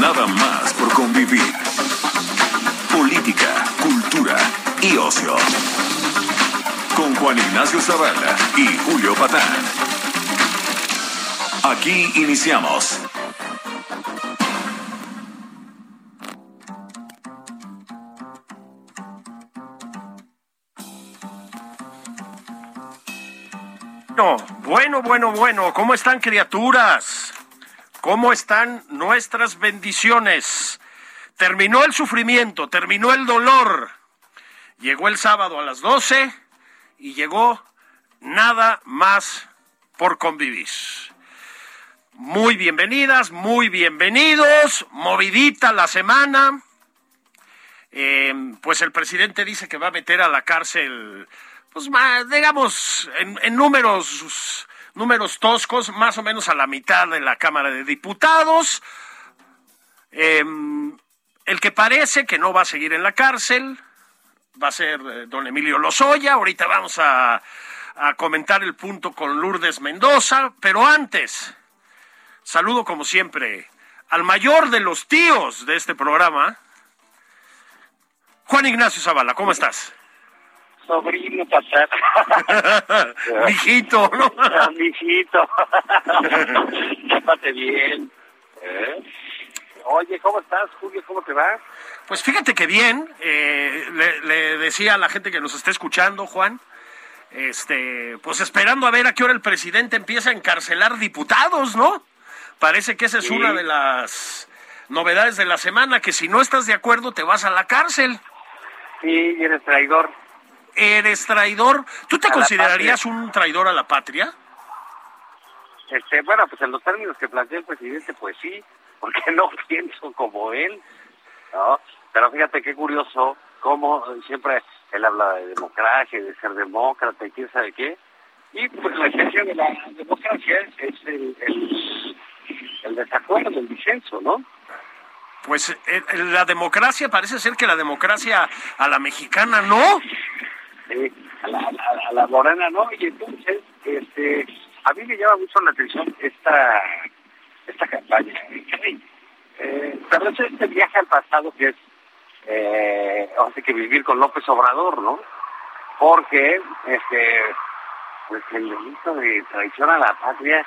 Nada más por convivir. Política, cultura y ocio. Con Juan Ignacio Zavala y Julio Patán. Aquí iniciamos. Bueno, bueno, bueno, ¿cómo están criaturas? ¿Cómo están nuestras bendiciones? Terminó el sufrimiento, terminó el dolor. Llegó el sábado a las 12 y llegó nada más por convivir. Muy bienvenidas, muy bienvenidos, movidita la semana. Eh, pues el presidente dice que va a meter a la cárcel pues digamos, en, números, números toscos, más o menos a la mitad de la Cámara de Diputados. Eh, el que parece que no va a seguir en la cárcel va a ser eh, don Emilio Lozoya. Ahorita vamos a, a comentar el punto con Lourdes Mendoza, pero antes, saludo como siempre al mayor de los tíos de este programa, Juan Ignacio Zavala. ¿Cómo estás? Sobrino pasar. Mijito, ¿no? Mijito. Llámate bien. ¿Eh? Oye, ¿cómo estás, Julio? ¿Cómo te va? Pues fíjate que bien. Eh, le, le, decía a la gente que nos está escuchando, Juan, este, pues esperando a ver a qué hora el presidente empieza a encarcelar diputados, ¿no? Parece que esa es Sí. una de las novedades de la semana, que si no estás de acuerdo te vas a la cárcel. Sí, eres traidor. Eres traidor. ¿Tú te considerarías un traidor a la patria? Este, bueno, pues en los términos que plantea el presidente, pues sí, porque no pienso como él, ¿no? Pero fíjate qué curioso, cómo siempre él habla de democracia, de ser demócrata y quién sabe qué. Y pues la esencia de la democracia es, es el, el, el desacuerdo, el disenso, ¿no? Pues eh, la democracia, parece ser que la democracia a la mexicana no. A, la, a, la morena, ¿no? Y entonces, este, a mí me llama mucho la atención esta esta campaña. Eh, pero es este viaje al pasado que es, eh, hace que vivir con López Obrador, ¿no? Porque, este, pues el delito de traición a la patria,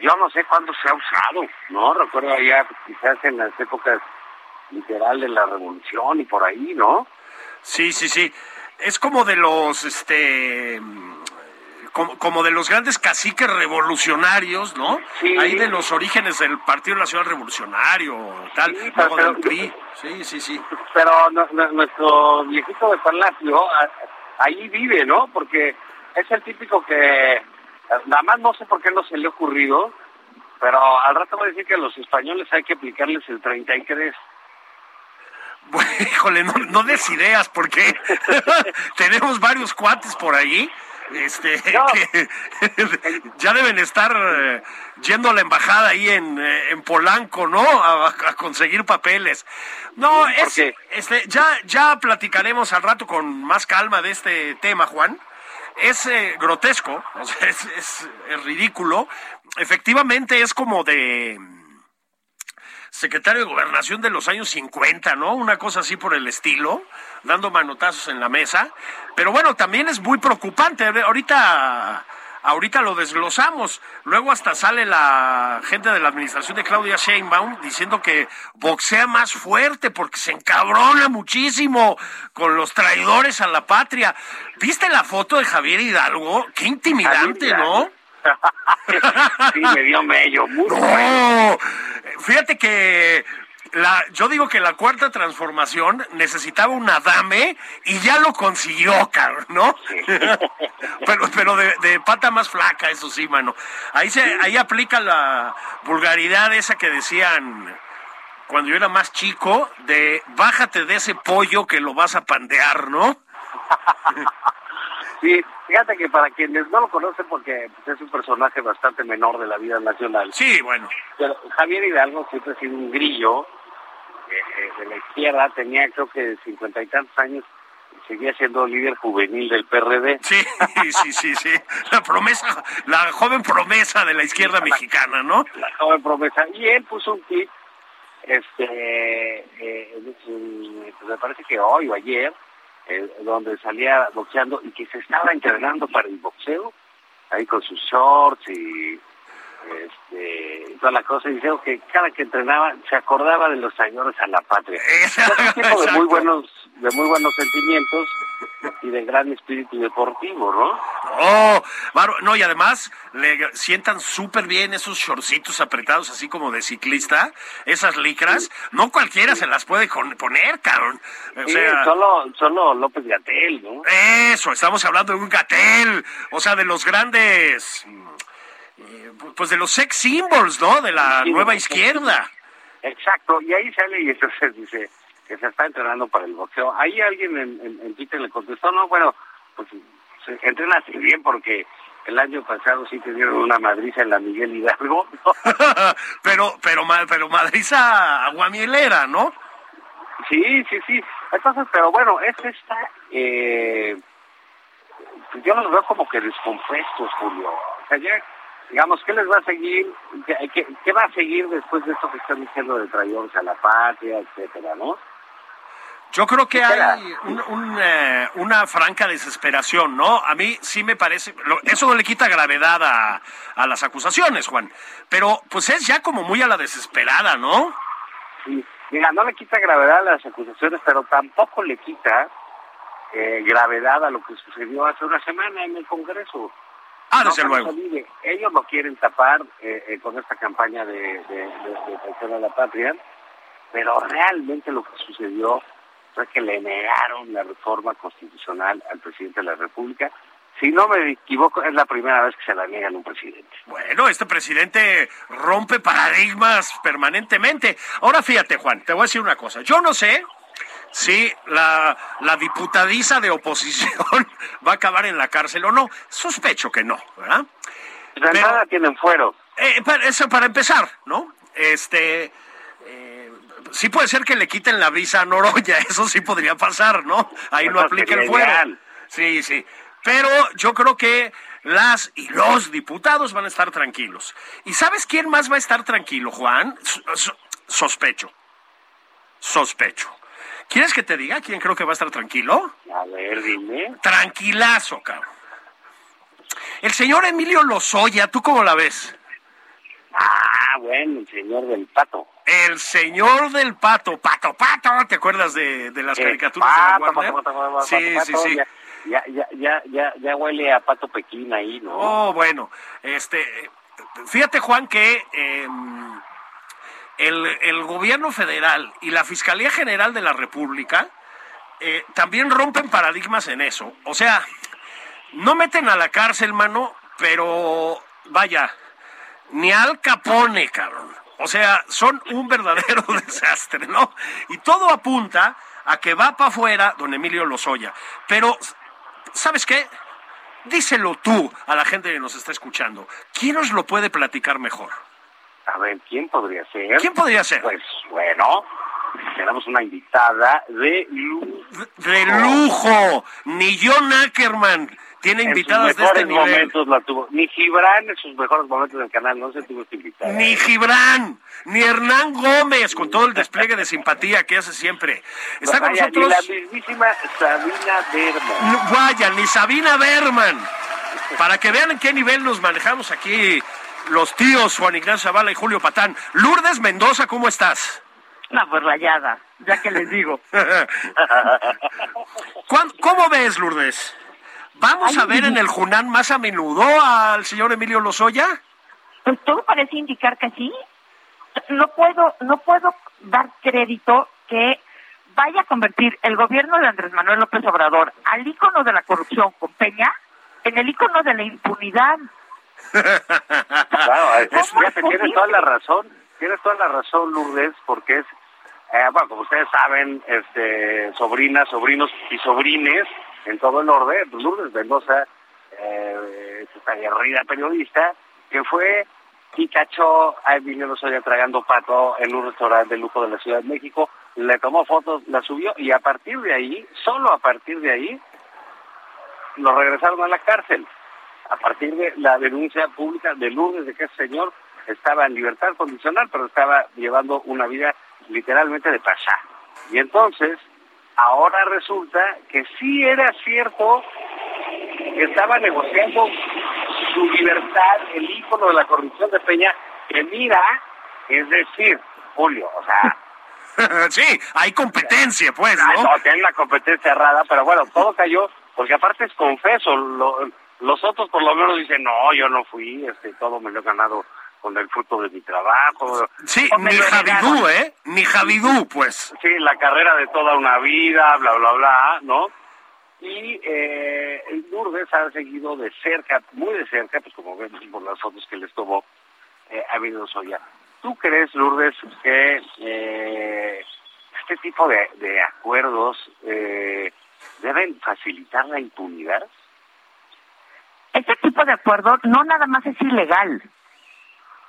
yo no sé cuándo se ha usado, ¿no? Recuerdo allá quizás en las épocas literal de la revolución y por ahí, ¿no? Sí, sí, sí. Es como de los, este, como, como de los grandes caciques revolucionarios, ¿no? Sí. Ahí de los orígenes del Partido Nacional Revolucionario, tal, Sí, luego pero- del PRI. Sí, sí, sí. pero no- no- nuestro viejito de Palacio ahí vive, ¿no? Porque es el típico que nada más no sé por qué no se le ha ocurrido, pero al rato voy a decir que a los españoles hay que aplicarles el 33. Bueno, híjole, no, no des ideas porque tenemos varios cuates por ahí. Este, No. que ya deben estar eh, yendo a la embajada ahí en, eh, en Polanco, ¿no? A, a conseguir papeles. No, es, este, ya, ya platicaremos al rato con más calma de este tema, Juan. Es eh, grotesco, o sea, es, es- es ridículo. Efectivamente es como de secretario de gobernación de los años 50, ¿no? Una cosa así por el estilo, dando manotazos en la mesa. Pero bueno, también es muy preocupante. Ahorita, ahorita lo desglosamos. Luego hasta sale la gente de la administración de Claudia Sheinbaum diciendo que boxea más fuerte porque se encabrona muchísimo con los traidores a la patria. ¿Viste la foto de Javier Hidalgo? Qué intimidante, ¿no? sí, me dio mello. No, fíjate que la, yo digo que la cuarta transformación necesitaba un Adame y ya lo consiguió, cabrón, ¿no? pero pero de, de, pata más flaca, eso sí, mano. Ahí se, ahí aplica la vulgaridad esa que decían cuando yo era más chico, de bájate de ese pollo que lo vas a pandear, ¿no? sí, fíjate que para quienes no lo conocen, porque pues, es un personaje bastante menor de la vida nacional. Sí, bueno. Pero Javier Hidalgo siempre ha sido un grillo eh, eh, de la izquierda, tenía creo que cincuenta y tantos años seguía siendo líder juvenil del PRD. Sí, sí, sí, sí. La promesa, la joven promesa de la izquierda mexicana, ¿no? La joven promesa. Y él puso un clip este, eh, pues me parece que hoy o ayer, eh, donde salía boxeando y que se estaba entrenando para el boxeo, ahí con sus shorts y este, toda la cosa, y dijeron que cada que entrenaba se acordaba de los señores a la patria. de muy buenos, de muy buenos sentimientos y de gran espíritu deportivo, ¿no? Oh, no, y además le sientan súper bien esos shortcitos apretados, así como de ciclista, esas licras, no cualquiera se las puede poner, cabrón. O sea, solo, solo López Gatel, ¿no? Eso, estamos hablando de un Gatel, o sea, de los grandes pues de los sex symbols, ¿no? De la nueva izquierda. Exacto, y ahí sale y entonces dice que se está entrenando para el boxeo. Ahí alguien en, en, Twitter le contestó, no, bueno, pues se entrena así bien porque el año pasado sí te dieron una madriza en la Miguel Hidalgo. pero, pero, pero madriza aguamielera, ¿no? Sí, sí, sí. Entonces, pero bueno, es esta, eh, yo los veo como que descompuestos, Julio. O sea, ya digamos, ¿qué les va a seguir? ¿Qué, va a seguir después de esto que están diciendo de traidores a la patria, etcétera, no? Yo creo que hay eh, una franca desesperación, ¿no? A mí sí me parece, eso no le quita gravedad a, a, las acusaciones, Juan, pero pues es ya como muy a la desesperada, ¿no? Sí, mira, no le quita gravedad a las acusaciones, pero tampoco le quita eh, gravedad a lo que sucedió hace una semana en el Congreso. Ah, desde luego. Ellos lo quieren tapar eh, eh, con esta campaña de, de, de, a la patria, pero realmente lo que sucedió fue que le negaron la reforma constitucional al presidente de la República. Si no me equivoco, es la primera vez que se la niegan a un presidente. Bueno, este presidente rompe paradigmas permanentemente. Ahora fíjate, Juan, te voy a decir una cosa. Yo no sé si la, la diputadiza de oposición va a acabar en la cárcel o no. Sospecho que no, ¿verdad? De nada tienen fuero. Eh, eso para empezar, ¿no? Este, eh, sí puede ser que le quiten la visa a Noroya, eso sí podría pasar, ¿no? Ahí no aplica el fuero. Sí, sí. Pero yo creo que las y los diputados van a estar tranquilos. ¿Y sabes quién más va a estar tranquilo, Juan? Sospecho. Sospecho. ¿Quieres que te diga quién creo que va a estar tranquilo? A ver, dime. Tranquilazo, cabrón. El señor Emilio Lozoya, ¿tú cómo la ves? Ah, bueno, el señor del pato. El señor del pato, pato, pato, ¿te acuerdas de, de las caricaturas de la? Pato, pato, sí, sí, sí. Ya, ya, ya, ya, ya huele a pato Pekín ahí, ¿no? Oh, bueno, este, fíjate Juan que eh, el, gobierno federal y la Fiscalía General de la República eh, también rompen paradigmas en eso. O sea, no meten a la cárcel, mano, pero vaya, ni al capone, cabrón. O sea, son un verdadero desastre, ¿no? Y todo apunta a que va para afuera don Emilio Lozoya. Pero, ¿sabes qué? Díselo tú a la gente que nos está escuchando. ¿Quién nos lo puede platicar mejor? A ver, ¿quién podría ser? ¿Quién podría ser? Pues bueno, tenemos una invitada de lujo. De, lujo. Ni John Ackerman tiene invitadas de este nivel. momentos la tuvo. Ni Gibran en sus mejores momentos del canal no se tuvo esta invitada. Ni Gibran, ni Hernán Gómez, con todo el despliegue de simpatía que hace siempre. Está con nosotros. Ni la mismísima Sabina Berman. vaya, ni Sabina Berman. Para que vean en qué nivel nos manejamos aquí los tíos Juan Ignacio Zavala y Julio Patán. Lourdes Mendoza, ¿cómo estás? Una pues rayada, ya que les digo. ¿Cómo ves, Lourdes? ¿Vamos a ver en el Junán más a menudo al señor Emilio Lozoya? Pues todo parece indicar que sí. no puedo, no puedo dar crédito que vaya a convertir el gobierno de Andrés Manuel López Obrador al ícono de la corrupción con Peña en el ícono de la impunidad. Claro, es, tienes toda la razón, tienes toda la razón, Lourdes, porque es, eh, bueno, como ustedes saben, este, sobrinas, sobrinos y sobrines en todo el orden, pues Lourdes Mendoza, eh, esta guerrida periodista, que fue y cachó a Emilio Lozoya tragando pato en un restaurante de lujo de la Ciudad de México, le tomó fotos, la subió y a partir de ahí, solo a partir de ahí, lo regresaron a la cárcel. A partir de la denuncia pública de Lourdes de que ese señor estaba en libertad condicional, pero estaba llevando una vida literalmente de pasar. Y entonces, ahora resulta que sí era cierto que estaba negociando su libertad, el ícono de la corrupción de Peña, que mira, es decir, Julio, o sea... sí, hay competencia, pues, ¿no? No, tiene la competencia errada, pero bueno, todo cayó, porque aparte es confeso, los otros por lo menos dicen, no, yo no fui, este, todo me lo he ganado con el fruto de mi trabajo. Sí, ni Javidú, ¿eh? Ni Javidú, pues. Sí, la carrera de toda una vida, bla, bla, bla, ¿no? y eh, Lourdes ha seguido de cerca, muy de cerca, pues como vemos por las fotos que les tomó eh, a Soya. ¿Tú crees, Lourdes, que eh, este tipo de, de acuerdos eh, deben facilitar la impunidad? Este tipo de acuerdo no nada más es ilegal,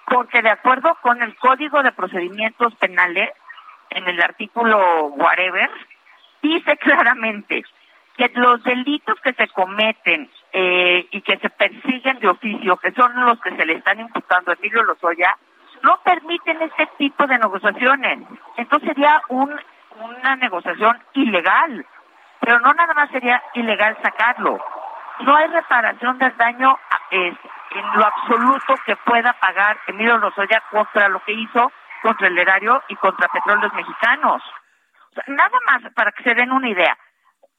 porque de acuerdo con el Código de Procedimientos Penales, en el artículo whatever, dice claramente que los delitos que se cometen eh, y que se persiguen de oficio, que son los que se le están imputando a Emilio Lozoya, no permiten este tipo de negociaciones. Entonces sería un, una negociación ilegal, pero no nada más sería ilegal sacarlo. No hay reparación del daño en lo absoluto que pueda pagar Emilio Lozoya contra lo que hizo contra el erario y contra petróleos mexicanos. nada más para que se den una idea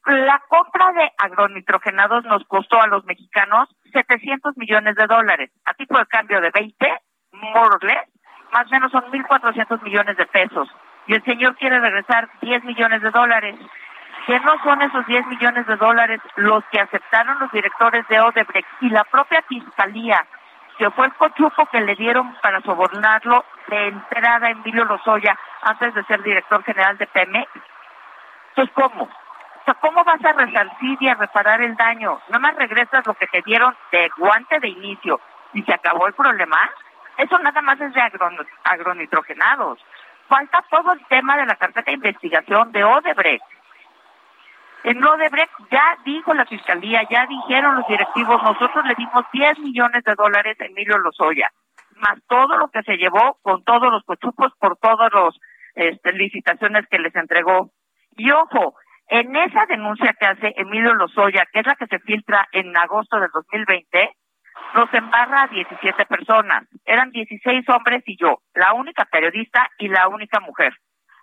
la compra de agronitrogenados nos costó a los mexicanos 700 millones de dólares. A tipo de cambio de 20, more más o menos son 1.400 millones de pesos. Y el señor quiere regresar 10 millones de dólares. Que no son esos 10 millones de dólares los que aceptaron los directores de Odebrecht y la propia fiscalía, que fue el cochupo que le dieron para sobornarlo de entrada a Emilio Lozoya antes de ser director general de Pemex. Entonces, ¿cómo? ¿cómo vas a resarcir y a reparar el daño? Nada más regresas lo que te dieron de guante de inicio y se acabó el problema. Eso nada más es de agronitrogenados. Falta todo el tema de la carpeta de investigación de Odebrecht. En Odebrecht ya dijo la fiscalía, ya dijeron los directivos, nosotros le dimos 10 millones de dólares a Emilio Lozoya, más todo lo que se llevó con todos los cochupos por todas las este, licitaciones que les entregó. Y ojo, en esa denuncia que hace Emilio Lozoya, que es la que se filtra en agosto del 2020, nos embarra a 17 personas. Eran 16 hombres y yo, la única periodista y la única mujer.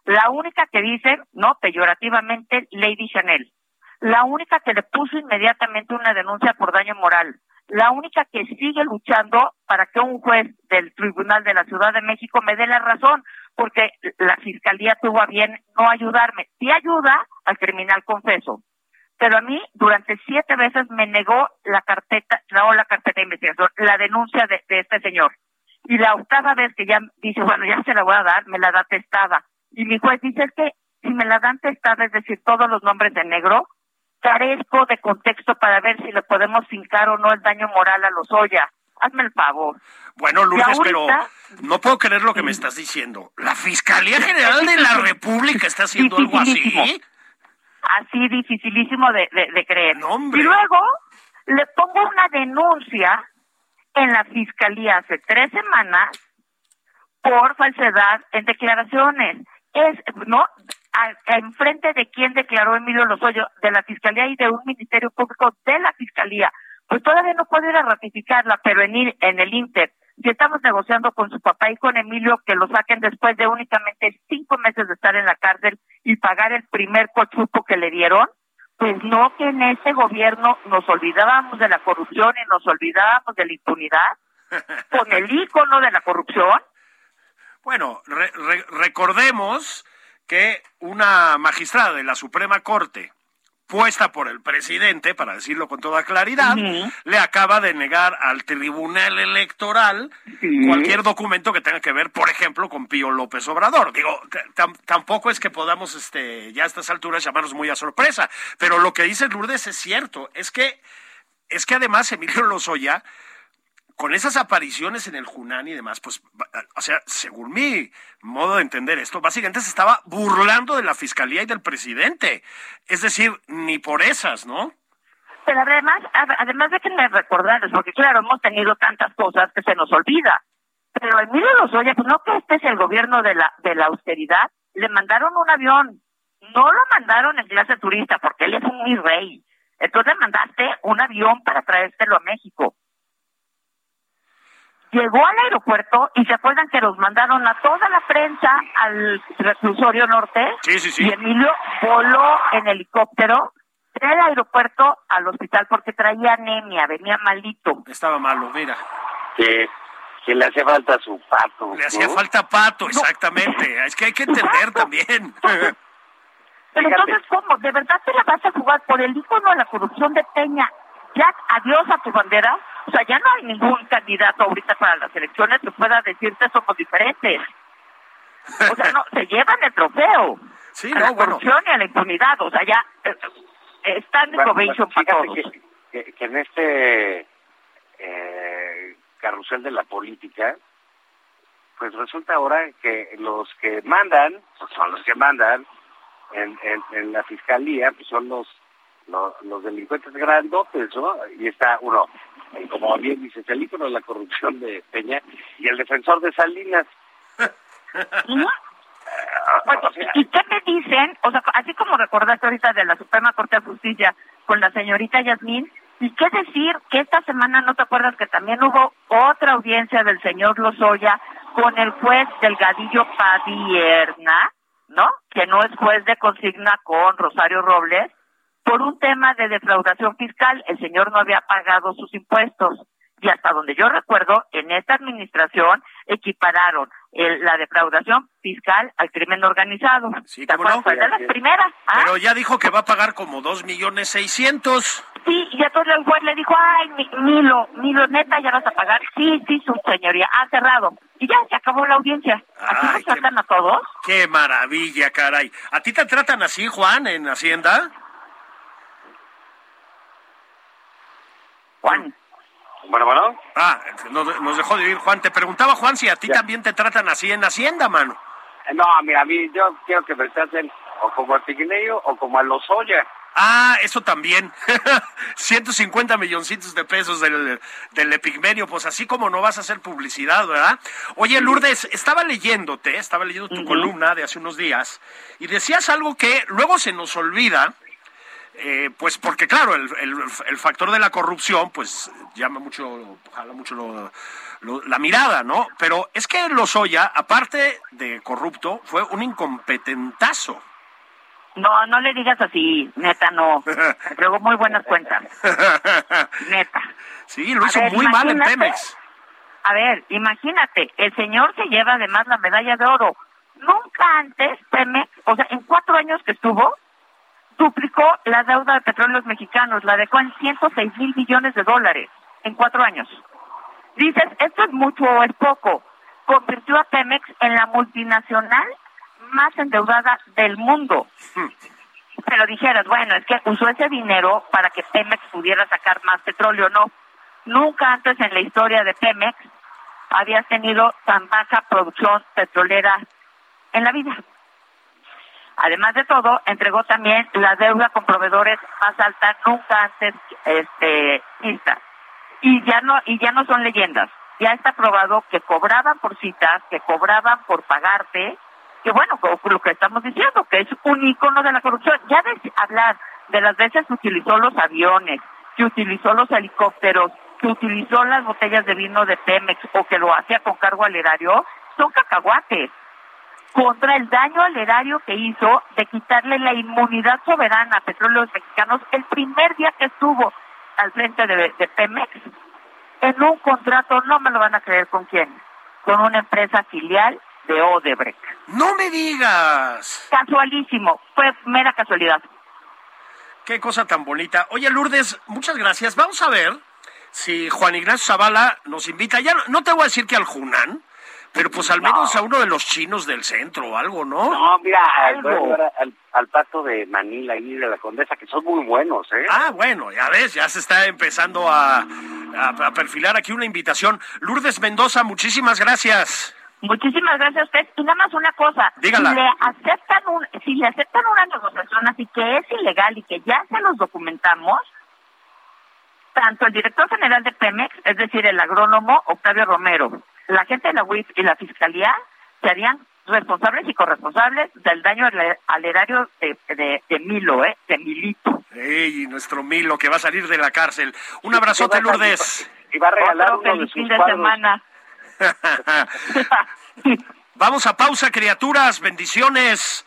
La única que dice, no, peyorativamente, Lady Chanel. La única que le puso inmediatamente una denuncia por daño moral. La única que sigue luchando para que un juez del Tribunal de la Ciudad de México me dé la razón, porque la fiscalía tuvo a bien no ayudarme. Sí ayuda al criminal confeso, pero a mí durante siete veces me negó la carpeta, no la carpeta de investigación, la denuncia de, este señor. Y la octava vez que ya dice, bueno, ya se la voy a dar, me la da testada. Y mi juez dice, es que si me la dan testada, es decir, todos los nombres de negro, carezco de contexto para ver si le podemos fincar o no el daño moral a los Oya hazme el favor. Bueno, Lourdes, pero no puedo creer lo que me estás diciendo. ¿La Fiscalía General de la República está haciendo algo así? Así dificilísimo de, de, creer. y luego le pongo una denuncia en la Fiscalía hace tres semanas por falsedad en declaraciones. Es, ¿no? enfrente de quién declaró Emilio Lozoyo, de la Fiscalía y de un Ministerio Público de la Fiscalía pues todavía no puedo ir a ratificarla, pero en, en el Inter, si estamos negociando con su papá y con Emilio que lo saquen después de únicamente cinco meses de estar en la cárcel y pagar el primer cochupo que le dieron, pues no que en ese gobierno nos olvidábamos de la corrupción y nos olvidábamos de la impunidad, con el ícono de la corrupción. Bueno, recordemos que una magistrada de la Suprema Corte puesta por el presidente, para decirlo con toda claridad, le acaba de negar al Tribunal Electoral cualquier documento que tenga que ver, por ejemplo, con Pío López Obrador. Digo, tampoco es que podamos este, ya a estas alturas llamarnos muy a sorpresa, pero lo que dice Lourdes es cierto, es que, es que además Emilio Lozoya con esas apariciones en el Junán y demás, pues, o sea, según mi modo de entender esto, básicamente se estaba burlando de la fiscalía y del presidente. Es decir, ni por esas, ¿no? Pero además, además de que me recordarles, porque claro, hemos tenido tantas cosas que se nos olvida. Pero Emilio Lozoya, pues no que este es el gobierno de la, de la austeridad, le mandaron un avión. No lo mandaron en clase turista, porque él es un mi rey. Entonces mandaste un avión para traérselo a México llegó al aeropuerto y se acuerdan que los mandaron a toda la prensa al reclusorio norte sí, sí, sí. y Emilio voló en helicóptero del aeropuerto al hospital porque traía anemia, venía malito. Estaba malo, mira. Que, que le hacía falta su pato. Le hacía falta pato, exactamente. Es que hay que entender también. Pero entonces, ¿cómo? ¿De verdad te la vas a jugar por el ícono de la corrupción de Peña? Ya, adiós a tu bandera. O sea, ya no hay ningún candidato ahorita para las elecciones que pueda decirte somos diferentes. O sea, no, se llevan el trofeo. Sí, a la corrupción y a la impunidad. O sea, ya eh, están de probation para todos. Que, que, en este eh, carrusel de la política, pues resulta ahora que los que mandan, pues son los que mandan en, en, en la fiscalía, pues son los los, delincuentes grandotes, ¿no? Y está uno, como bien dice, el ícono de la corrupción de Peña y el defensor de Salinas. ¿Y qué me dicen? O sea, así como recordaste ahorita de la Suprema Corte de Justicia con la señorita Yasmín, ¿y qué decir que esta semana no te acuerdas que también hubo otra audiencia del señor Lozoya con el juez Delgadillo Padierna, ¿no? Que no es juez de consigna con Rosario Robles, por un tema de defraudación fiscal. El señor no había pagado sus impuestos. Y hasta donde yo recuerdo, en esta administración equipararon la defraudación fiscal al crimen organizado. Sí, ¿cómo no? Fue de las primeras. ¿ah? Pero ya dijo que va a pagar como dos millones seiscientos. Sí, y entonces el juez le dijo, ay, Milo, Milo, neta, ya vas a pagar. Sí, sí, su señoría, ha cerrado. Y ya se acabó la audiencia. ¿Así nos tratan a todos? Qué maravilla, caray. ¿A ti te tratan así, Juan, en Hacienda? Juan. Bueno, bueno. Ah, nos, dejó de oír Juan. Te preguntaba, Juan, si a ti también te tratan así en Hacienda, mano. Eh, no, mira, a mí yo quiero que me traten o como a Pigneo o como a Lozoya. Ah, eso también. 150 milloncitos de pesos del, del Epigmenio, pues así como no vas a hacer publicidad, ¿verdad? Oye, Lourdes, estaba leyéndote, estaba leyendo tu columna de hace unos días, y decías algo que luego se nos olvida, eh, pues porque claro, el, el, factor de la corrupción pues llama mucho, jala mucho la mirada, ¿no? Pero es que Lozoya, aparte de corrupto, fue un incompetentazo. No, no le digas así, neta, no. Luego muy buenas cuentas. neta. Sí, lo hizo muy mal en Pemex. A ver, imagínate, el señor se lleva además la medalla de oro. Nunca antes Pemex, o sea, en cuatro años que estuvo, duplicó la deuda de petróleos mexicanos, la dejó en 106 mil millones de dólares en cuatro años. Dices, ¿esto es mucho o es poco? Convirtió a Pemex en la multinacional más endeudada del mundo. Pero dijeras, bueno, es que usó ese dinero para que Pemex pudiera sacar más petróleo. No, nunca antes en la historia de Pemex había tenido tan baja producción petrolera en la vida. Además de todo, entregó también la deuda con proveedores más alta nunca antes este, vista. Y ya no y ya no son leyendas. Ya está probado que cobraban por citas, que cobraban por pagarte, que bueno, lo que estamos diciendo, que es un icono de la corrupción. Ya de hablar de las veces que utilizó los aviones, que utilizó los helicópteros, que utilizó las botellas de vino de Pemex o que lo hacía con cargo al erario, son cacahuates contra el daño al erario que hizo de quitarle la inmunidad soberana a petróleos mexicanos el primer día que estuvo al frente de, Pemex en un contrato, no me lo van a creer con quién, con una empresa filial de Odebrecht. No me digas. Casualísimo, fue mera casualidad. Qué cosa tan bonita. Oye, Lourdes, muchas gracias. Vamos a ver si Juan Ignacio Zavala nos invita. Ya no, no te voy a decir que al Junán, pero pues al menos a uno de los chinos del centro o algo, ¿no? No, mira, al, al, al pato de Manila y de la Condesa, que son muy buenos, ¿eh? Ah, bueno, ya ves, ya se está empezando a, a- a perfilar aquí una invitación. Lourdes Mendoza, muchísimas gracias. Muchísimas gracias a usted. Y nada más una cosa. Dígala. Si le aceptan, un, si le aceptan una negociación así que es ilegal y que ya se los documentamos, tanto el director general de Pemex, es decir, el agrónomo Octavio Romero, la gente de la UIF y la Fiscalía serían responsables y corresponsables del daño al, al erario de, de, de Milo, ¿eh? De Milito. Ey, nuestro Milo que va a salir de la cárcel. Un abrazote, Lourdes. Y va a regalar Otro uno de feliz sus fin de cuadros. semana. Vamos a pausa, criaturas. Bendiciones.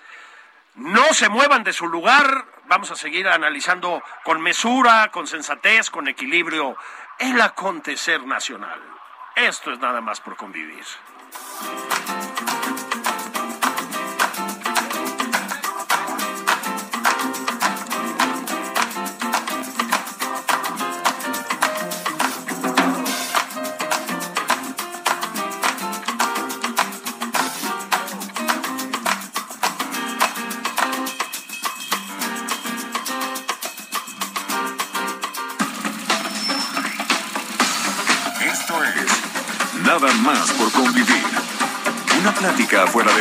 No se muevan de su lugar. Vamos a seguir analizando con mesura, con sensatez, con equilibrio el acontecer nacional. Esto es nada más por convivir.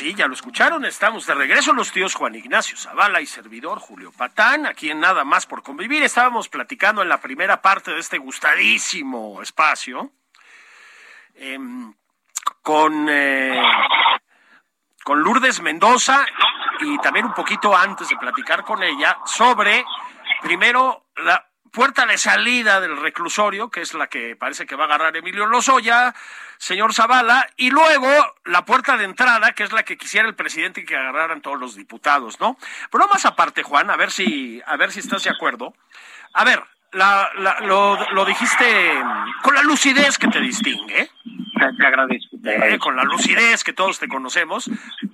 Sí, ya lo escucharon. Estamos de regreso los tíos Juan Ignacio Zavala y servidor Julio Patán, aquí en Nada más por convivir. Estábamos platicando en la primera parte de este gustadísimo espacio em, con, eh, con Lourdes Mendoza y también un poquito antes de platicar con ella sobre, primero, la puerta de salida del reclusorio, que es la que parece que va a agarrar Emilio Lozoya, señor Zavala, y luego la puerta de entrada, que es la que quisiera el presidente que agarraran todos los diputados, ¿no? Pero más aparte, Juan, a ver si, a ver si estás de acuerdo. A ver, la, la- lo, lo dijiste con la lucidez que te distingue, Te, te agradezco. te eh, agradezco. con la lucidez que todos te conocemos.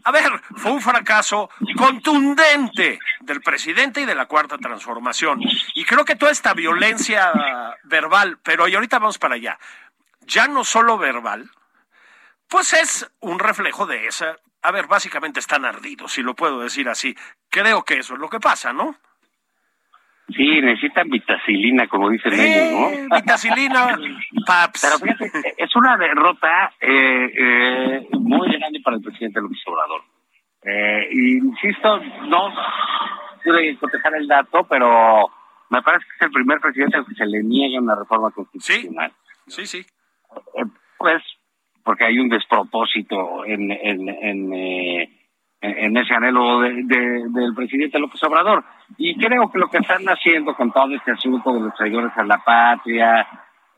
A ver, fue un fracaso contundente del presidente y de la cuarta transformación. Y creo que toda esta violencia verbal, pero y ahorita vamos para allá, ya no solo verbal, pues es un reflejo de esa. A ver, básicamente están ardidos, si lo puedo decir así. Creo que eso es lo que pasa, ¿no? Sí, necesitan vitacilina, como dicen ellos, Eh, ¿no? vitacilina, paps. Pero fíjate, es una derrota eh, eh, muy grande para el presidente López Obrador. Eh, insisto, no pude contestar el dato, pero me parece que es el primer presidente al que se le niega una reforma constitucional. Sí, sí. Eh, pues porque hay un despropósito en, en, en, eh, en- ese anhelo de- de- del presidente López Obrador. Y creo que lo que están haciendo con todo este asunto de los traidores a la patria,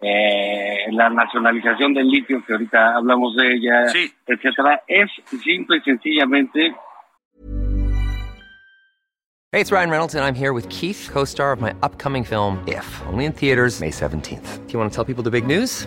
eh, la nacionalización del litio, que ahorita hablamos de ella, Sí. etcétera, es simple y sencillamente Hey, it's Ryan Reynolds, and I'm here with Keith, co star of my upcoming film, If, only in theaters, May 17th. Do you want to tell people the big news?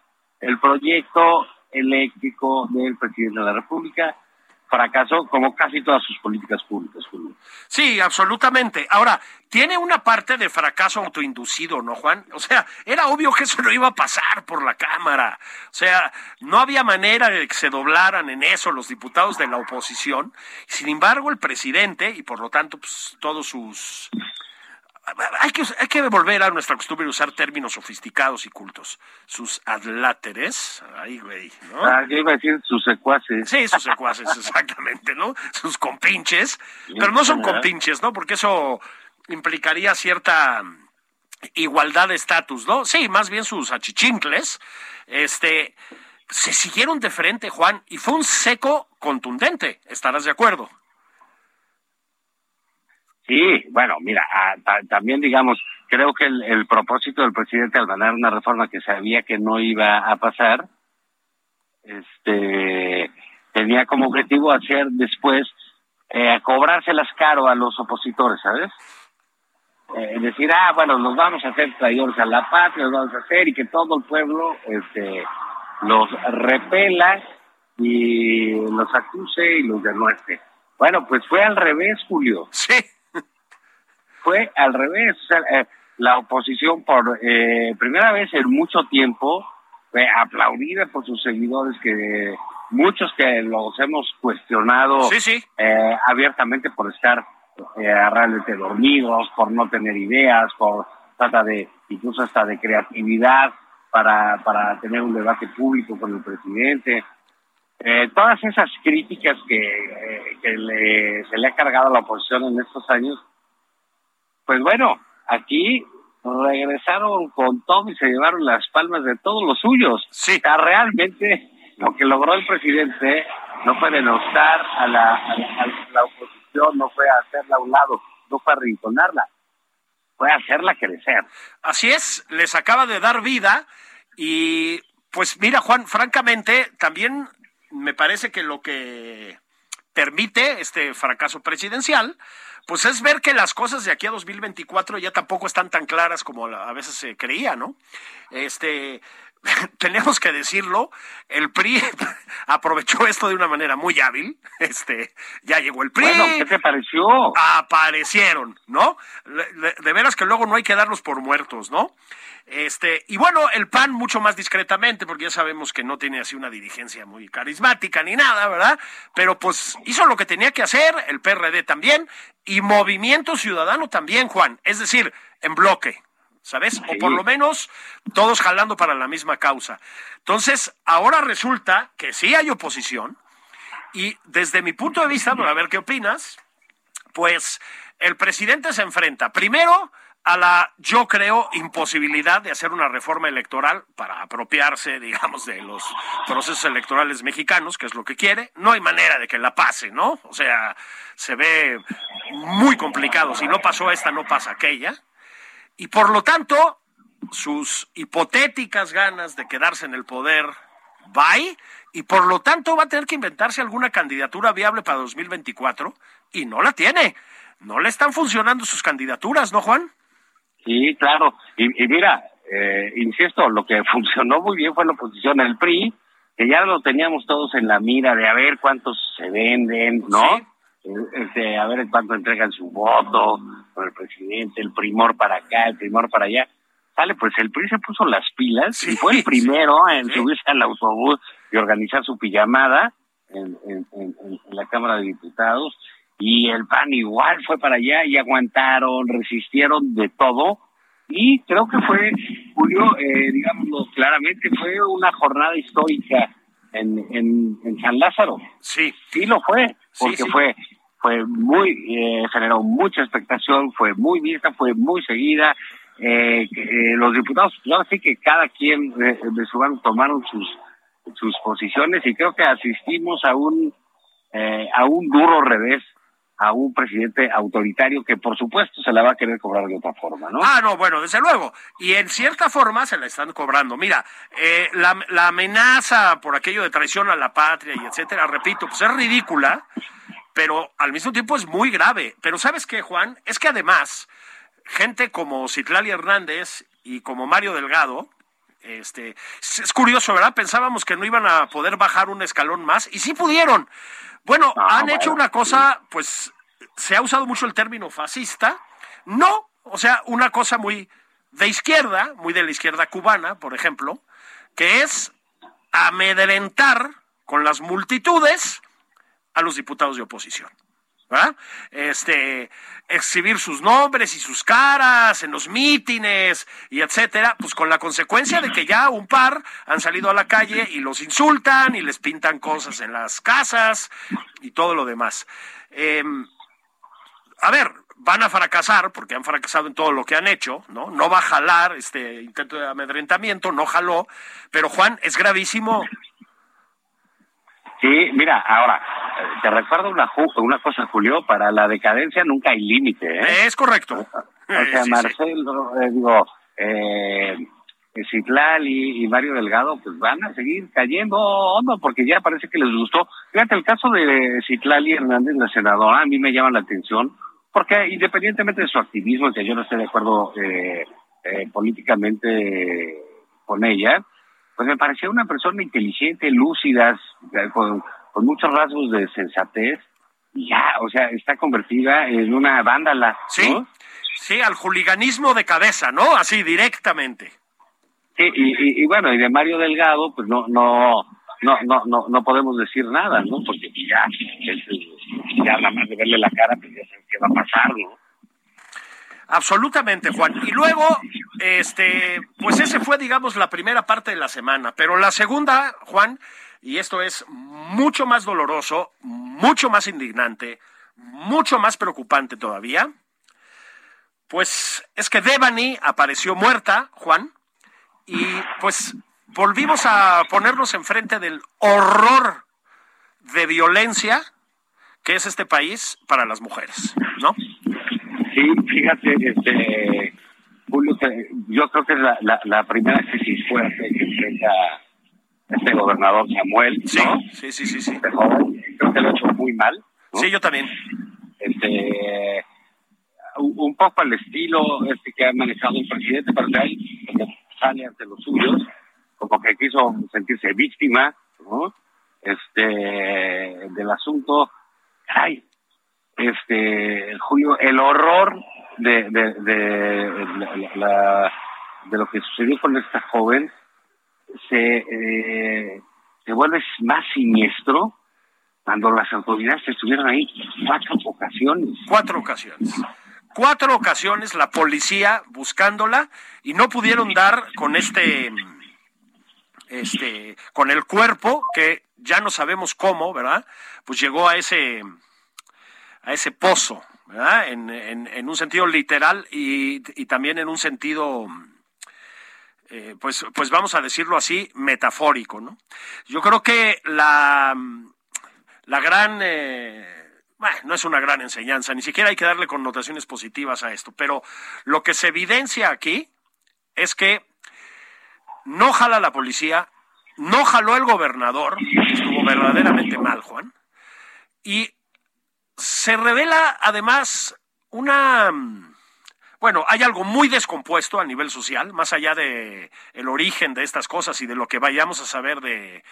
el proyecto eléctrico del presidente de la República. Fracasó como casi todas sus políticas públicas. Sí, absolutamente. Ahora, tiene una parte de fracaso autoinducido, ¿no, Juan? O sea, era obvio que eso no iba a pasar por la Cámara. O sea, no había manera de que se doblaran en eso los diputados de la oposición. Sin embargo, el presidente, y por lo tanto, pues, todos sus hay que, hay que volver a nuestra costumbre de usar términos sofisticados y cultos. Sus adláteres, ay, güey, ¿no? Ah, yo iba a decir sus secuaces. Sí, sus secuaces, exactamente, ¿no? Sus compinches, pero no son compinches, ¿no? Porque eso implicaría cierta igualdad de estatus, ¿no? Sí, más bien sus achichincles, este, se siguieron de frente, Juan, y fue un seco contundente, ¿estarás de acuerdo? Sí, bueno, mira, ah, también digamos, creo que el, propósito del presidente al ganar una reforma que sabía que no iba a pasar, este, tenía como objetivo hacer después eh, cobrárselas caro a los opositores, ¿sabes? Eh, decir, ah, bueno, nos vamos a hacer traidores a la patria, los vamos a hacer y que todo el pueblo este, los repela y los acuse y los denuestre. Bueno, pues fue al revés, Julio. Sí fue al revés. Eh, la oposición por eh, primera vez en mucho tiempo fue aplaudida por sus seguidores que muchos que los hemos cuestionado eh, abiertamente por estar realmente dormidos, por no tener ideas, por trata de incluso hasta de creatividad para, para tener un debate público con el presidente. todas esas críticas que, que se le ha cargado a la oposición en estos años pues bueno, aquí regresaron con todo y se llevaron las palmas de todos los suyos. Sí. realmente lo que logró el presidente no fue denostar a la, a la, oposición, no fue hacerla a un lado, no fue arrinconarla, fue hacerla crecer. Así es, les acaba de dar vida y pues mira Juan, francamente también me parece que lo que permite este fracaso presidencial pues es ver que las cosas de aquí a 2024 ya tampoco están tan claras como a veces se creía, ¿no? Este, tenemos que decirlo, el PRI aprovechó esto de una manera muy hábil. Este, ya llegó el PRI. Bueno, ¿qué te pareció? Aparecieron, ¿no? De veras que luego no hay que darlos por muertos, ¿no? Este, y bueno, el PAN mucho más discretamente, porque ya sabemos que no tiene así una dirigencia muy carismática ni nada, ¿verdad? Pero pues hizo lo que tenía que hacer, el PRD también, y Movimiento Ciudadano también, Juan. Es decir, en bloque, ¿sabes? O por lo menos todos jalando para la misma causa. Entonces, ahora resulta que sí hay oposición, y desde mi punto de vista, a ver qué opinas, pues el presidente se enfrenta primero a la, yo creo, imposibilidad de hacer una reforma electoral para apropiarse, digamos, de los procesos electorales mexicanos, que es lo que quiere. No hay manera de que la pase, ¿no? O sea, se ve muy complicado. Si no pasó esta, no pasa aquella. Y por lo tanto, sus hipotéticas ganas de quedarse en el poder, bye. Y por lo tanto va a tener que inventarse alguna candidatura viable para 2024 y no la tiene. No le están funcionando sus candidaturas, ¿no, Juan? Sí, claro. Y, mira, eh, insisto, lo que funcionó muy bien fue la oposición, el PRI, que ya lo teníamos todos en la mira de a ver cuántos se venden, ¿no? Este, a ver cuánto entregan su voto por el presidente, el primor para acá, el primor para allá. Sale, pues el PRI se puso las pilas y fue el primero en subirse al autobús y organizar su pijamada en, en, en, la Cámara de Diputados. Y el PAN igual fue para allá y aguantaron, resistieron de todo. Y creo que fue, Julio, eh, digámoslo claramente, fue una jornada histórica en, en, San Lázaro. Sí. Sí lo fue, porque fue fue muy, eh, generó mucha expectación, fue muy vista, fue muy seguida. Eh, eh los diputados, yo sí que cada quien de, de su banco tomaron sus, sus posiciones y creo que asistimos a un, eh, a un duro revés a un presidente autoritario que por supuesto se la va a querer cobrar de otra forma, ¿no? Ah, no, bueno, desde luego. Y en cierta forma se la están cobrando. Mira, eh, la, la, amenaza por aquello de traición a la patria y etcétera, repito, pues es ridícula, pero al mismo tiempo es muy grave. Pero ¿sabes qué, Juan? Es que además, gente como Citlali Hernández y como Mario Delgado, este, es curioso, ¿verdad? Pensábamos que no iban a poder bajar un escalón más y sí pudieron. Bueno, han hecho una cosa, pues se ha usado mucho el término fascista. No, o sea, una cosa muy de izquierda, muy de la izquierda cubana, por ejemplo, que es amedrentar con las multitudes a los diputados de oposición. Este, exhibir sus nombres y sus caras en los mítines y etcétera, pues con la consecuencia de que ya un par han salido a la calle y los insultan y les pintan cosas en las casas y todo lo demás. Em, a ver, van a fracasar porque han fracasado en todo lo que han hecho, ¿no? No va a jalar este intento de amedrentamiento, no jaló, pero Juan, es gravísimo Sí, mira, ahora, te recuerdo una, una cosa, Julio, para la decadencia nunca hay límite. ¿eh? Es correcto. O sea, Marcelo, eh, digo, eh, Citlali y Mario Delgado, pues van a seguir cayendo hondo porque ya parece que les gustó. Fíjate, el caso de Citlali Hernández, la senadora, a mí me llama la atención porque independientemente de su activismo, que yo no esté de acuerdo eh, eh, políticamente con ella, pues me parecía una persona inteligente, lúcida, con, muchos rasgos de sensatez, y ya, o sea, está convertida en una vándala. Sí, sí, al juliganismo de cabeza, ¿no? Así, directamente. Sí, y, bueno, y de Mario Delgado, pues no, no, no, no, no, no podemos decir nada, ¿no? Porque ya, ya nada más de verle la cara, pues ya sabes qué va a pasar, ¿no? Absolutamente, Juan. Y luego, este, pues ese fue, digamos, la primera parte de la semana. Pero la segunda, Juan, y esto es mucho más doloroso, mucho más indignante, mucho más preocupante todavía, pues es que Devani apareció muerta, Juan, y pues volvimos a ponernos enfrente del horror de violencia que es este país para las mujeres, ¿no? Sí, fíjate, este, Julio, yo creo que es la, la, primera crisis fuerte que enfrenta este gobernador Samuel, ¿no? Sí, sí, sí, sí. Este joven, creo que lo ha hecho muy mal. Sí, yo también. Este, un poco al estilo este que ha manejado el presidente, pero que sale ante los suyos, como que quiso sentirse víctima, ¿no? Este, del asunto. Ay, este Julio, el horror de, de, de, la, de lo que sucedió con esta joven se, eh, se vuelve más siniestro cuando las autoridades estuvieron ahí cuatro ocasiones. Cuatro ocasiones. Cuatro ocasiones la policía buscándola y no pudieron dar con este, este, con el cuerpo que ya no sabemos cómo, ¿verdad? Pues llegó a ese, a ese pozo, ¿verdad? En, en, un sentido literal y, y, también en un sentido, eh, pues, pues vamos a decirlo así, metafórico, ¿no? Yo creo que la, la gran... Eh, bueno, no es una gran enseñanza, ni siquiera hay que darle connotaciones positivas a esto, pero lo que se evidencia aquí es que no jala la policía, no jaló el gobernador, estuvo verdaderamente mal, Juan, y se revela además una bueno, hay algo muy descompuesto a nivel social, más allá de el origen de estas cosas y de lo que vayamos a saber de,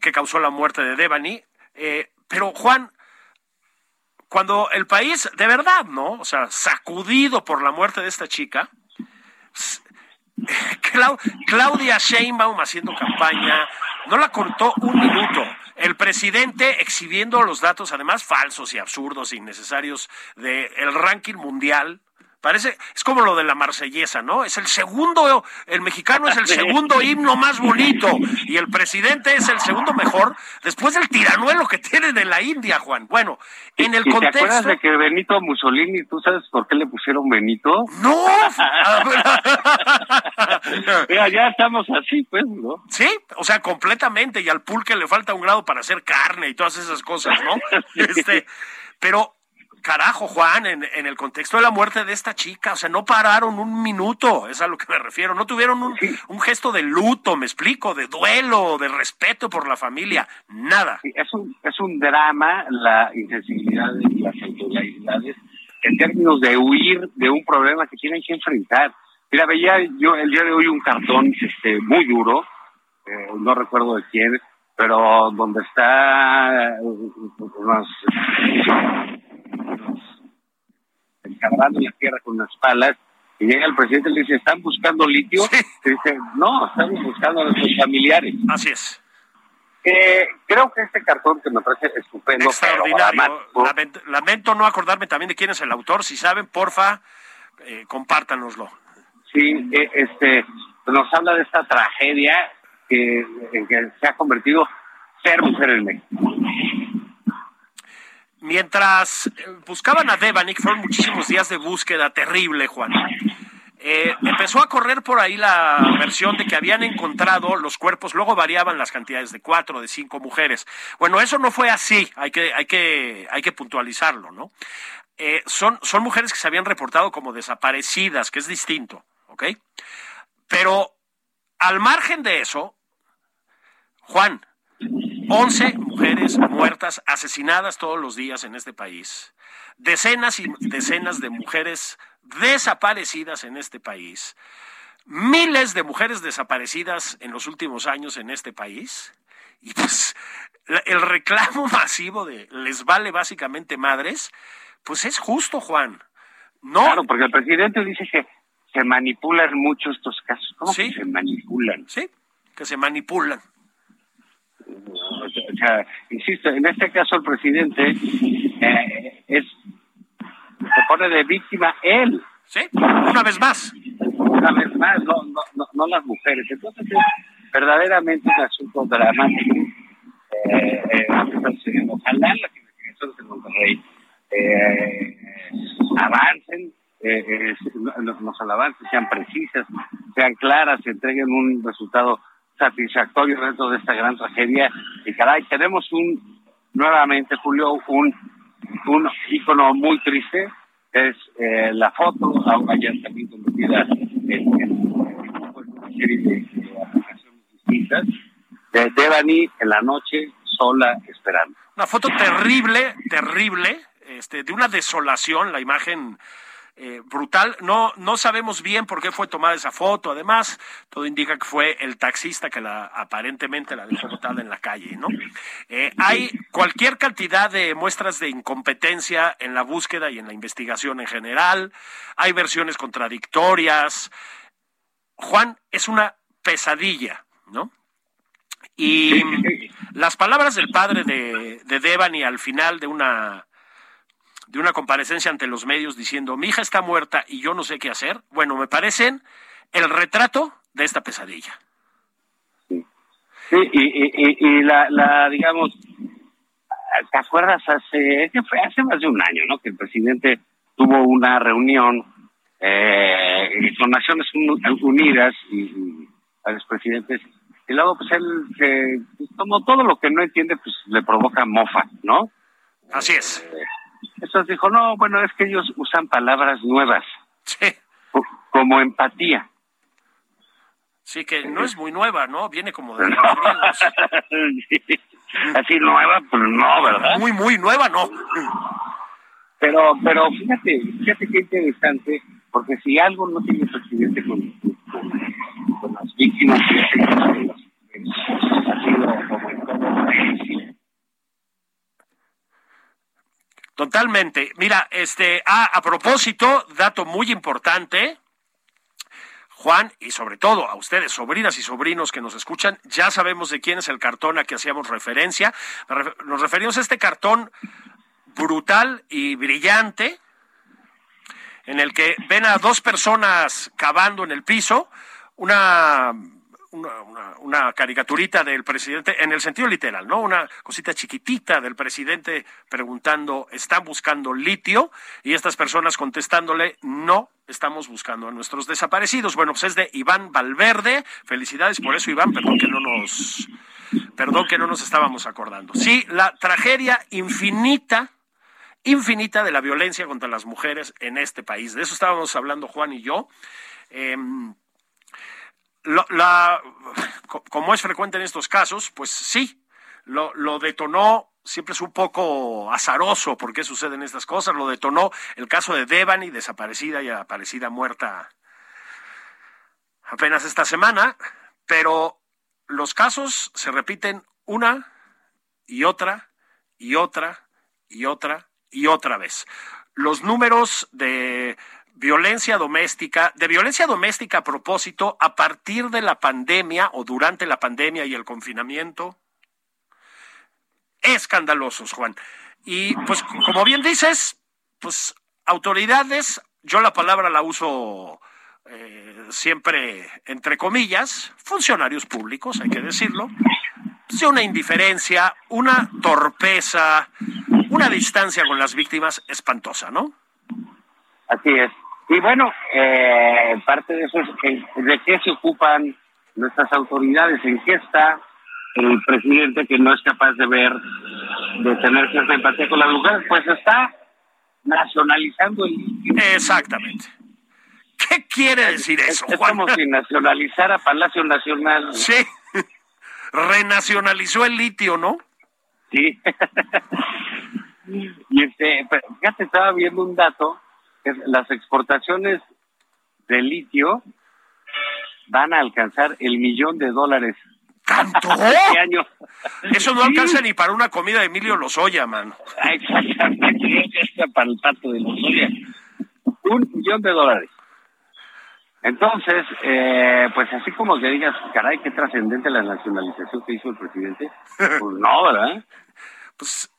qué causó la muerte de Devani. Eh, pero Juan, cuando el país, de verdad, ¿no? O sea, sacudido por la muerte de esta chica, Claudia Sheinbaum haciendo campaña, no la cortó un minuto. El presidente exhibiendo los datos, además falsos y absurdos e innecesarios, del ranking mundial Parece, es como lo de la marsellesa, ¿no? Es el segundo, el mexicano es el segundo himno más bonito y el presidente es el segundo mejor después del tiranuelo que tiene de la India, Juan. Bueno, en el contexto... ¿Te acuerdas de que Benito Mussolini, tú sabes por qué le pusieron Benito? No. Mira, ya estamos así, pues, ¿no? Sí, o sea, completamente y al pulque le falta un grado para hacer carne y todas esas cosas, ¿no? Este, pero carajo, Juan, en, en, el contexto de la muerte de esta chica, o sea, no pararon un minuto, es a lo que me refiero, no tuvieron un, un gesto de luto, me explico, de duelo, de respeto por la familia, nada. es, un, es un drama la insensibilidad de las autoridades en términos de huir de un problema que tienen que enfrentar. Mira, veía yo el día de hoy un cartón este, muy duro, eh, no recuerdo de quién, pero donde está encabrando la tierra con las palas, y llega el presidente y le dice, ¿están buscando litio? Y dice, no, estamos buscando a nuestros familiares. Así es. Eh, creo que este cartón que me parece estupendo. Extraordinario. Lamento, no acordarme también de quién es el autor. Si saben, porfa, eh, compártanoslo. Sí, eh, este, nos habla de esta tragedia que, en que se ha convertido ser mujer en México. Mientras eh, buscaban a Devanik, fueron muchísimos días de búsqueda terrible, Juan. Eh, empezó a correr por ahí la versión de que habían encontrado los cuerpos, luego variaban las cantidades de cuatro, de cinco mujeres. Bueno, eso no fue así, hay que, hay que, hay que puntualizarlo, ¿no? Eh, son, son mujeres que se habían reportado como desaparecidas, que es distinto, ¿ok? Pero al margen de eso, Juan, 11 mujeres muertas, asesinadas todos los días en este país. Decenas y decenas de mujeres desaparecidas en este país. Miles de mujeres desaparecidas en los últimos años en este país. Y pues el reclamo masivo de les vale básicamente madres, pues es justo, Juan. No. Claro, porque el presidente dice que se manipulan mucho estos casos. ¿Cómo que se manipulan? Sí, que se manipulan. O sea, insisto, en este caso el presidente eh, es se pone de víctima él. Sí, una vez más. Una vez más, no, no, no, las mujeres. Entonces es verdaderamente un asunto dramático. Eh, eh, ojalá las investigaciones en Monterrey eh, avancen, eh, los avances sean precisas, sean claras, se entreguen un resultado satisfactorio dentro de esta gran tragedia. Y caray, tenemos un, nuevamente, Julio, un, un ícono muy triste, es eh, la foto, ayer también convertida en, en, una serie de, aplicaciones distintas, de Devani en la noche, sola, esperando. Una foto terrible, terrible, este, de una desolación, la imagen eh, brutal. No, no sabemos bien por qué fue tomada esa foto. Además, todo indica que fue el taxista que la aparentemente la dejó botada en la calle, ¿no? Eh, hay cualquier cantidad de muestras de incompetencia en la búsqueda y en la investigación en general. Hay versiones contradictorias. Juan, es una pesadilla, ¿no? Y las palabras del padre de, de Devani al final de una de una comparecencia ante los medios diciendo mi hija está muerta y yo no sé qué hacer, bueno, me parecen el retrato de esta pesadilla. Sí, sí y, y, la, la, digamos, ¿te acuerdas hace, que fue hace más de un año, ¿no? Que el presidente tuvo una reunión eh, con Naciones Unidas y, y a los presidentes y luego pues él como todo lo que no entiende pues le provoca mofa, ¿no? Así es. Eh, entonces dijo, no, bueno, es que ellos usan palabras nuevas. Sí. Como empatía. Sí, que no es muy nueva, ¿no? Viene como de Así nueva, pues no, ¿verdad? Muy, muy nueva, no. Pero, pero fíjate, fíjate qué interesante, porque si algo no tiene presidente con, con, las víctimas, ha sido como en todo Totalmente. Mira, este, ah, a propósito, dato muy importante. Juan, y sobre todo a ustedes, sobrinas y sobrinos que nos escuchan, ya sabemos de quién es el cartón a que hacíamos referencia. Nos referimos a este cartón brutal y brillante, en el que ven a dos personas cavando en el piso, una una, caricaturita del presidente, en el sentido literal, ¿no? Una cosita chiquitita del presidente preguntando, ¿están buscando litio? Y estas personas contestándole, no, estamos buscando a nuestros desaparecidos. Bueno, pues es de Iván Valverde. Felicidades por eso, Iván, perdón que no nos, perdón que no nos estábamos acordando. Sí, la tragedia infinita infinita de la violencia contra las mujeres en este país. De eso estábamos hablando Juan y yo. Eh, como es frecuente en estos casos, pues sí, lo, lo detonó siempre es un poco azaroso por qué suceden estas cosas. Lo detonó el caso de Devani, desaparecida y aparecida muerta apenas esta semana, pero los casos se repiten una y otra y otra y otra y otra vez. Los números de violencia doméstica, de violencia doméstica a propósito, a partir de la pandemia o durante la pandemia y el confinamiento, escandalosos, Juan. Y pues como bien dices, pues autoridades, yo la palabra la uso eh, siempre entre comillas, funcionarios públicos, hay que decirlo, de una indiferencia, una torpeza, una distancia con las víctimas espantosa, ¿no? Así es. Y bueno, eh, parte de eso es de qué se ocupan nuestras autoridades, en qué está el presidente que no es capaz de ver, de tener cierta empatía con las mujeres, pues está nacionalizando el litio. Exactamente. ¿Qué quiere decir eso, es, como si nacionalizara Palacio Nacional. Sí, renacionalizó el litio, ¿no? Sí. y este, fíjate, estaba viendo un dato, que las exportaciones de litio van a alcanzar el millón de dólares. ¿Tanto? Este año. Eso no alcanza ni para una comida de Emilio Lozoya, mano. Ah, exactamente, para el pato de Lozoya. Un millón de dólares. Entonces, eh, pues así como que digas, caray, qué trascendente la nacionalización que hizo el presidente, pues no, ¿verdad? Pues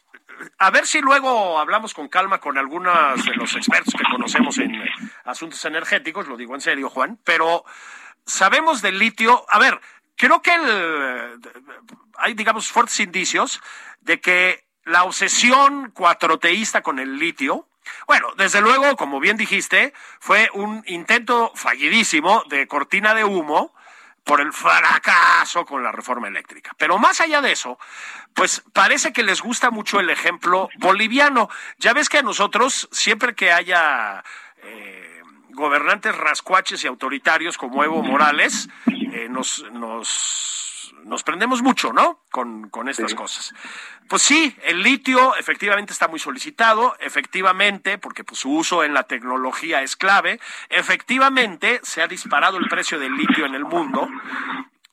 a ver si luego hablamos con calma con algunos de los expertos que conocemos en asuntos energéticos, lo digo en serio, Juan, pero sabemos del litio, a ver, creo que el, hay, digamos, fuertes indicios de que la obsesión cuatroteísta con el litio, bueno, desde luego, como bien dijiste, fue un intento fallidísimo de cortina de humo por el fracaso con la reforma eléctrica. Pero más allá de eso, pues parece que les gusta mucho el ejemplo boliviano. Ya ves que a nosotros, siempre que haya eh, gobernantes rascuaches y autoritarios como Evo Morales, eh, nos, nos, nos prendemos mucho, ¿no? Con, con estas cosas. Pues sí, el litio efectivamente está muy solicitado, efectivamente, porque pues, su uso en la tecnología es clave, efectivamente se ha disparado el precio del litio en el mundo.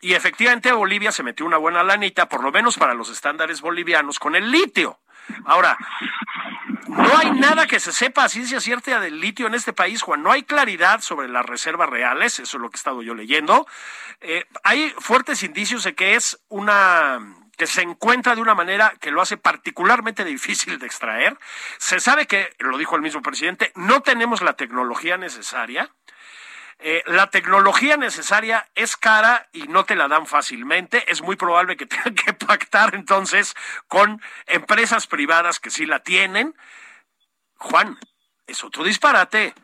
Y efectivamente Bolivia se metió una buena lanita, por lo menos para los estándares bolivianos, con el litio. Ahora, no hay nada que se sepa a ciencia cierta del litio en este país, Juan. No hay claridad sobre las reservas reales, eso es lo que he estado yo leyendo. Eh, hay fuertes indicios de que es una que se encuentra de una manera que lo hace particularmente difícil de extraer. Se sabe que, lo dijo el mismo presidente, no tenemos la tecnología necesaria. Eh, la tecnología necesaria es cara y no te la dan fácilmente. Es muy probable que tengan que pactar entonces con empresas privadas que sí la tienen. Juan, es otro disparate.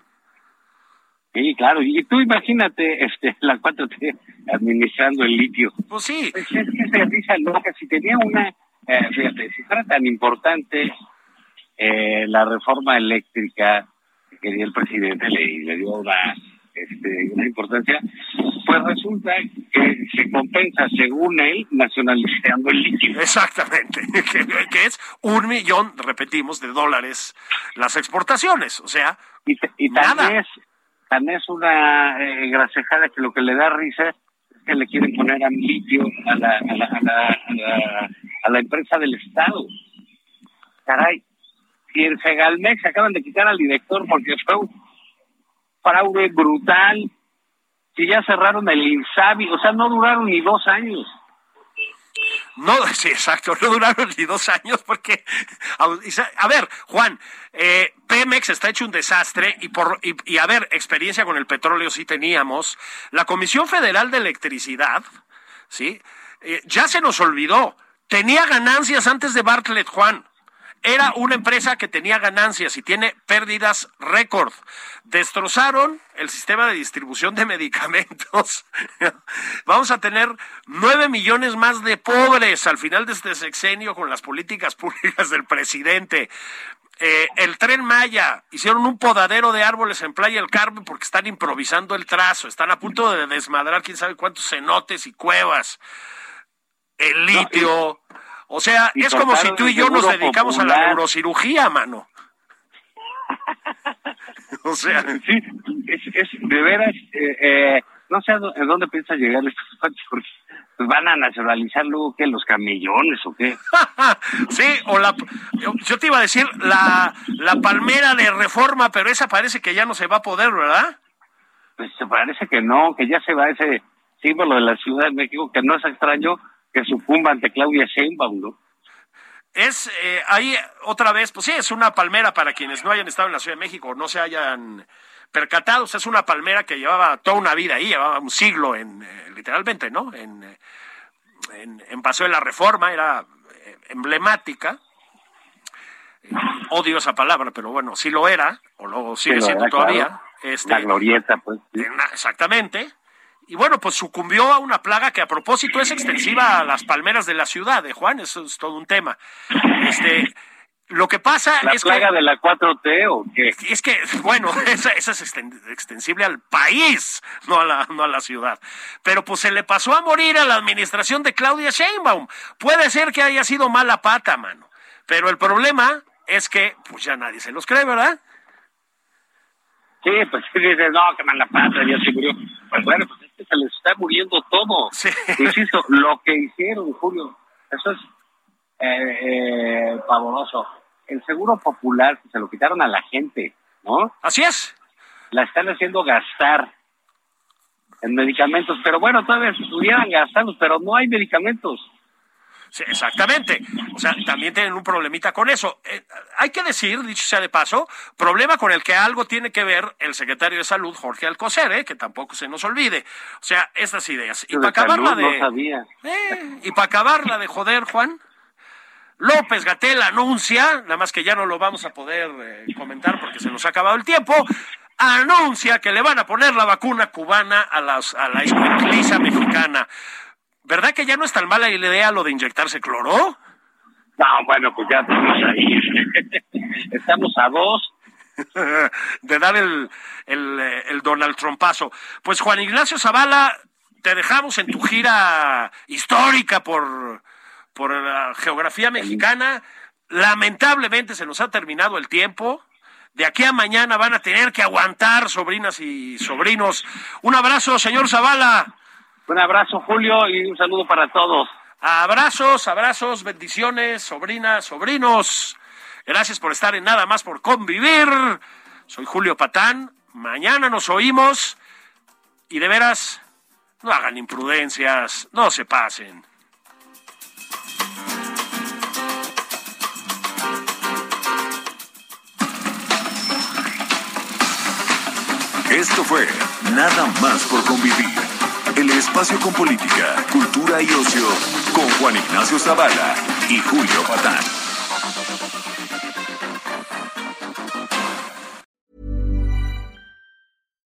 Sí, claro. Y tú imagínate este, la 4T administrando el litio. Pues sí. Pues es que se risa loca. Si tenía una, eh, fíjate, si fuera tan importante eh, la reforma eléctrica que quería el presidente, le, le dio una, este, una importancia, pues resulta que se compensa, según él, nacionalizando el litio. Exactamente, que, es un millón, repetimos, de dólares las exportaciones. O sea, y, y nada. también es, también es una eh, grasejada que lo que le da risa es que le quieren poner a litio a la, a la, a la, a la, a la empresa del Estado. Caray, y en Segalmex acaban de quitar al director porque fue un fraude brutal. Si ya cerraron el Insabi, o sea, no duraron ni dos años. No, sí, exacto, no duraron ni dos años porque, a ver, Juan, eh, Pemex está hecho un desastre y por, y, y, a ver, experiencia con el petróleo sí teníamos. La Comisión Federal de Electricidad, sí, eh, ya se nos olvidó, tenía ganancias antes de Bartlett, Juan. Era una empresa que tenía ganancias y tiene pérdidas récord. Destrozaron el sistema de distribución de medicamentos. Vamos a tener nueve millones más de pobres al final de este sexenio con las políticas públicas del presidente. Eh, el tren Maya, hicieron un podadero de árboles en Playa del Carmen porque están improvisando el trazo, están a punto de desmadrar quién sabe cuántos cenotes y cuevas. El litio. O sea, es como si tú y yo nos dedicamos popular. a la neurocirugía, mano. o sea, sí, es, es de veras, eh, eh, no sé a dónde piensa llegar estos porque pues van a nacionalizar luego que los camellones o qué. sí, o la, yo te iba a decir la, la palmera de reforma, pero esa parece que ya no se va a poder, ¿verdad? Pues parece que no, que ya se va ese símbolo de la Ciudad de México, que no es extraño que sucumba ante Claudia Sheinbaum, ¿no? es eh, ahí otra vez, pues sí, es una palmera para quienes no hayan estado en la Ciudad de México o no se hayan percatado. es una palmera que llevaba toda una vida ahí, llevaba un siglo en, eh, literalmente, ¿no? En, eh, en, en Paso de la Reforma, era emblemática. Odio esa palabra, pero bueno, sí lo era, o lo sigue siendo todavía. Este, la glorieta, pues. Exactamente. Y bueno, pues sucumbió a una plaga que a propósito es extensiva a las palmeras de la ciudad de Juan, eso es todo un tema. Este, lo que pasa ¿La es plaga de la 4T o qué? Es que, bueno, esa, esa, es extensible al país, no a, la, no a la ciudad. Pero pues se le pasó a morir a la administración de Claudia Sheinbaum. Puede ser que haya sido mala pata, mano. Pero el problema es que, pues ya nadie se los cree, ¿verdad? Sí, pues sí, dices, no, que mala pata, ya se murió. Pues bueno, pues se les está muriendo todo. Sí. Insisto, lo que hicieron, Julio, eso es eh, eh, pavoroso. El seguro popular se lo quitaron a la gente, ¿no? Así es. La están haciendo gastar en medicamentos, pero bueno, todavía se pudieran gastarlos, pero no hay medicamentos. Sí, exactamente. O sea, también tienen un problemita con eso. Eh, hay que decir, dicho sea de paso, problema con el que algo tiene que ver el secretario de Salud, Jorge Alcocer, ¿eh? que tampoco se nos olvide. O sea, estas ideas. Y para acabarla de... Eh, y para acabarla de joder, Juan. López Gatel anuncia, nada más que ya no lo vamos a poder eh, comentar porque se nos ha acabado el tiempo, anuncia que le van a poner la vacuna cubana a, las, a la mexicana. ¿Verdad que ya no es tan mala idea lo de inyectarse cloro? No, bueno, pues ya estamos ahí. estamos a dos. de dar el, el, el Donald Trumpazo. Pues Juan Ignacio Zavala, te dejamos en tu gira histórica por, por la geografía mexicana. Lamentablemente se nos ha terminado el tiempo. De aquí a mañana van a tener que aguantar, sobrinas y sobrinos. Un abrazo, señor Zavala. Un abrazo, Julio, y un saludo para todos. Abrazos, abrazos, bendiciones, sobrinas, sobrinos. Gracias por estar en Nada más por convivir. Soy Julio Patán. Mañana nos oímos. Y de veras, no hagan imprudencias, no se pasen. Esto fue Nada más por convivir el espacio con política, cultura y ocio con Juan Ignacio Zavala y Julio Patán.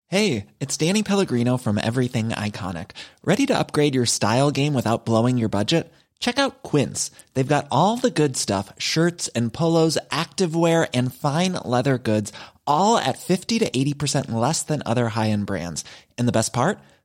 Hey, it's Danny Pellegrino from Everything Iconic. Ready to upgrade your style game without blowing your budget? Check out Quince. They've got all the good stuff shirts and polos, activewear, and fine leather goods, all at 50 to 80% less than other high end brands. And the best part?